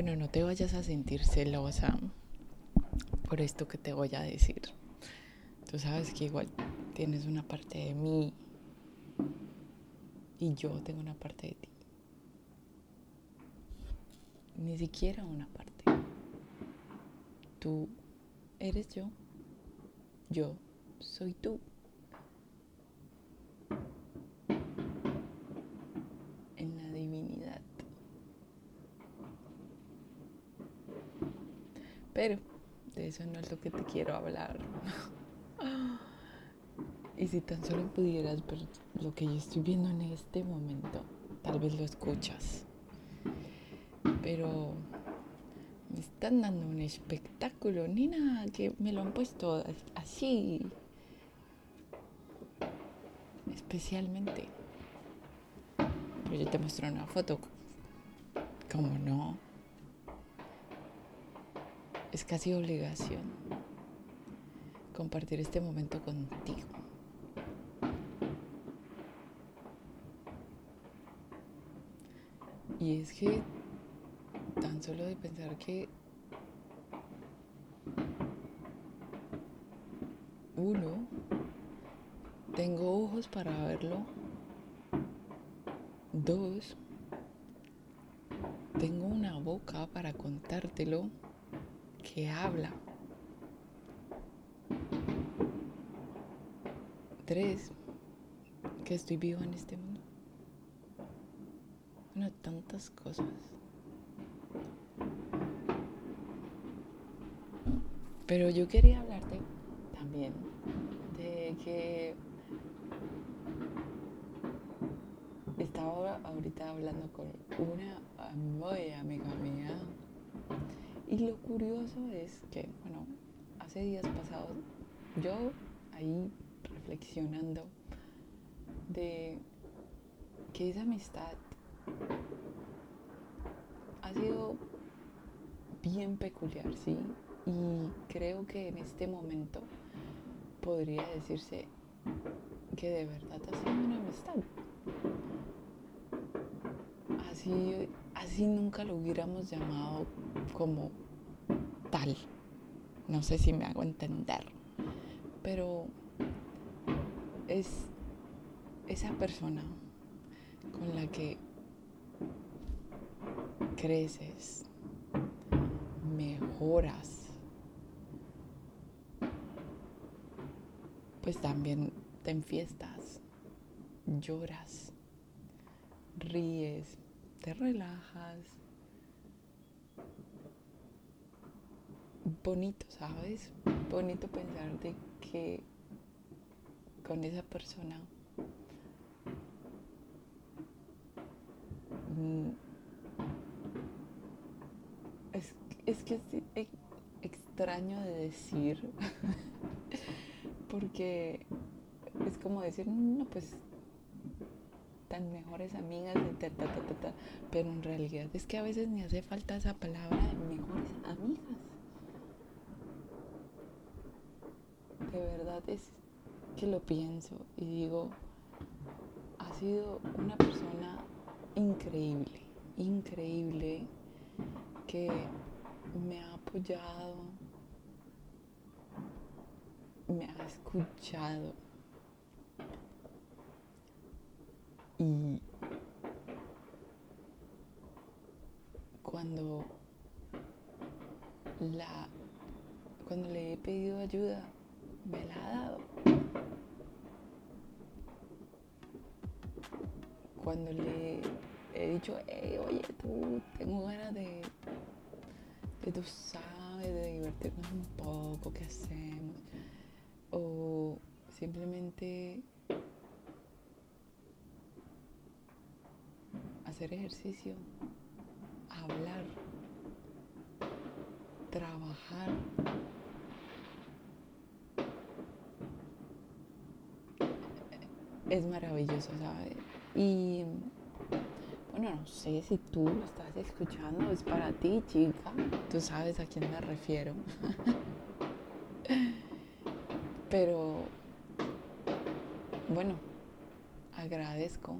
Bueno, no te vayas a sentir celosa por esto que te voy a decir. Tú sabes que igual tienes una parte de mí y yo tengo una parte de ti. Ni siquiera una parte. Tú eres yo. Yo soy tú. En la divinidad. Pero de eso no es lo que te quiero hablar. y si tan solo pudieras ver lo que yo estoy viendo en este momento, tal vez lo escuchas. Pero me están dando un espectáculo, ni nada, que me lo han puesto así. Especialmente. Pero yo te muestro una foto. ¿Cómo no? Es casi obligación compartir este momento contigo. Y es que tan solo de pensar que uno, tengo ojos para verlo. Dos, tengo una boca para contártelo que habla. Tres, que estoy vivo en este mundo. Bueno, tantas cosas. Pero yo quería hablarte también de que estaba ahorita hablando con una muy amiga mía y lo curioso es que, bueno, hace días pasados yo ahí reflexionando de que esa amistad ha sido bien peculiar, ¿sí? Y creo que en este momento podría decirse que de verdad ha sido una amistad. Así, así nunca lo hubiéramos llamado como No sé si me hago entender. Pero es esa persona con la que creces, mejoras, pues también te enfiestas, lloras, ríes, te relajas. Bonito, ¿sabes? Bonito pensar de que con esa persona mm, es, es que es extraño de decir porque es como decir no pues tan mejores amigas pero en realidad es que a veces ni hace falta esa palabra de mejores amigas de verdad es que lo pienso y digo, ha sido una persona increíble, increíble, que me ha apoyado, me ha escuchado y cuando la cuando le he pedido ayuda me la ha dado cuando le he dicho, oye, tú, tengo ganas de, de, tú sabes, de divertirnos un poco, ¿qué hacemos? O simplemente hacer ejercicio, hablar, trabajar. Es maravilloso, ¿sabes? Y bueno, no sé si tú lo estás escuchando, es para ti, chica. Tú sabes a quién me refiero. Pero bueno, agradezco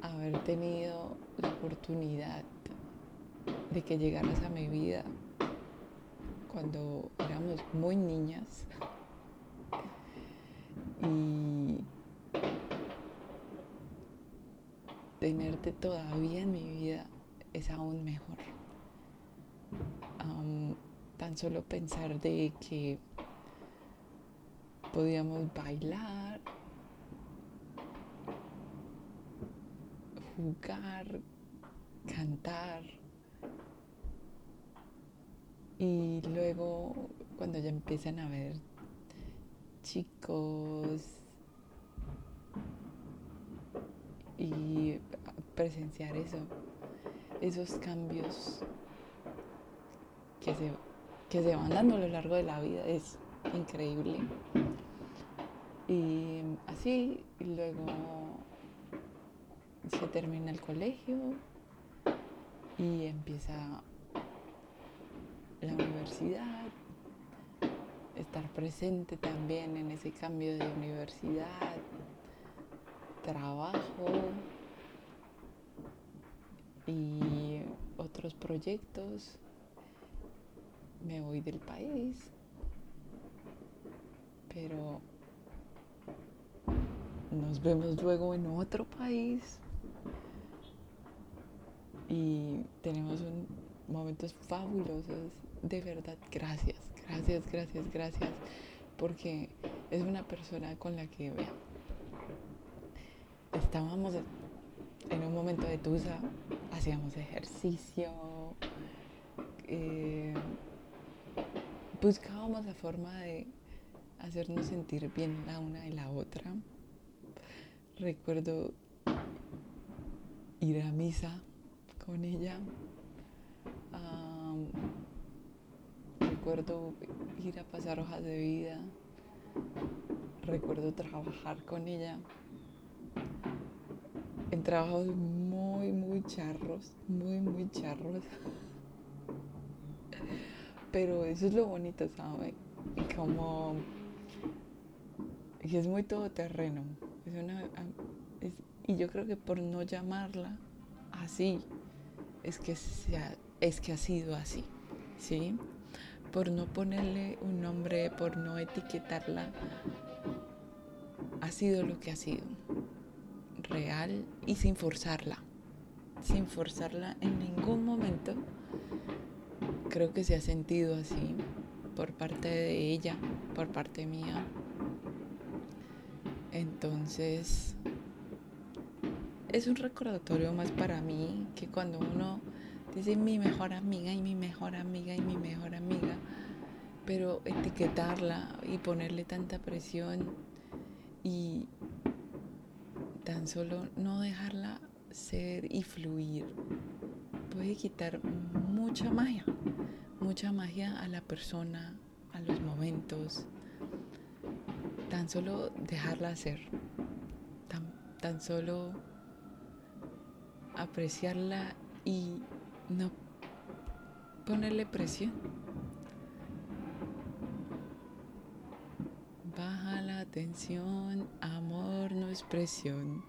haber tenido la oportunidad de que llegaras a mi vida cuando éramos muy niñas y tenerte todavía en mi vida es aún mejor. tan solo pensar de que podíamos bailar, jugar, cantar. Y luego cuando ya empiezan a ver chicos y presenciar eso, esos cambios que se, van dando a lo largo de la vida es increíble. Y así, luego se termina el colegio y empieza la universidad, estar presente también en ese cambio de universidad, trabajo y otros proyectos. Me voy del país, pero nos vemos luego en otro país y tenemos un, momentos fabulosos. De verdad, gracias, gracias, gracias, gracias, porque es una persona con la que, vea, estábamos en un momento de tusa, hacíamos ejercicio, eh, buscábamos la forma de hacernos sentir bien la una y la otra. Recuerdo ir a misa con ella. recuerdo ir a pasar hojas de vida. Recuerdo trabajar con ella en trabajos muy, charros, muy, muy charros. Pero eso es lo bonito, ¿sabes? Como y es muy todoterreno. Una, y yo creo que por no llamarla así, es que, es que ha sido así, ¿sí? Por no ponerle un nombre, por no etiquetarla, ha sido lo que ha sido. Real y sin forzarla. Sin forzarla en ningún momento. Creo que se ha sentido así por parte de ella, por parte mía. Entonces, es un recordatorio más para mí que cuando uno dice mi mejor amiga y mi mejor amiga y mi mejor amiga, pero etiquetarla y ponerle tanta presión y tan solo no dejarla ser y fluir puede quitar mucha magia, mucha magia a la persona, a los momentos tan solo dejarla ser, tan, solo apreciarla y no ponerle presión. Baja la atención, amor no es presión.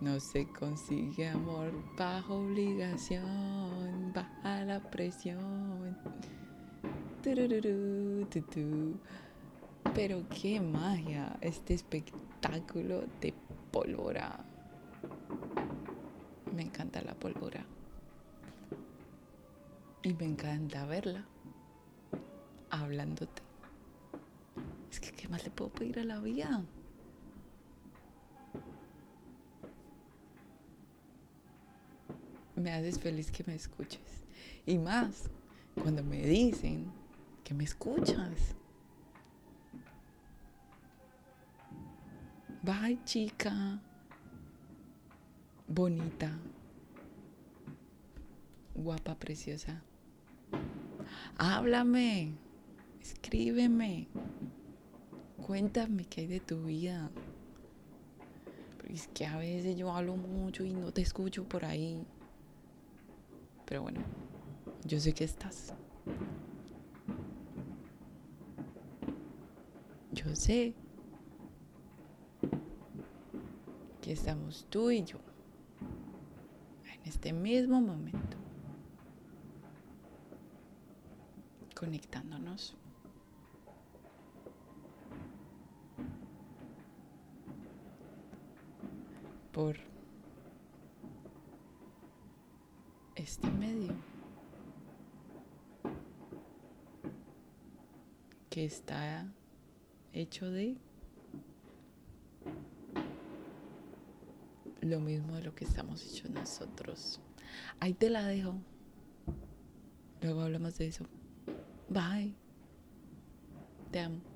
No se consigue amor bajo obligación, baja la presión. Pero qué magia este espectáculo de pólvora. Me encanta la pólvora. Y me encanta verla hablándote. Es que, ¿qué más le puedo pedir a la vida? Me haces feliz que me escuches. Y más cuando me dicen que me escuchas. Bye, chica. Bonita. Guapa, preciosa. Háblame. Escríbeme. Cuéntame qué hay de tu vida. Porque es que a veces yo hablo mucho y no te escucho por ahí. Pero bueno, yo sé que estás. Yo sé estamos tú y yo. en este mismo momento, conectándonos. por este que está hecho de lo mismo de lo que estamos hechos nosotros. Ahí te la dejo. Luego hablamos de eso. Bye. Te amo.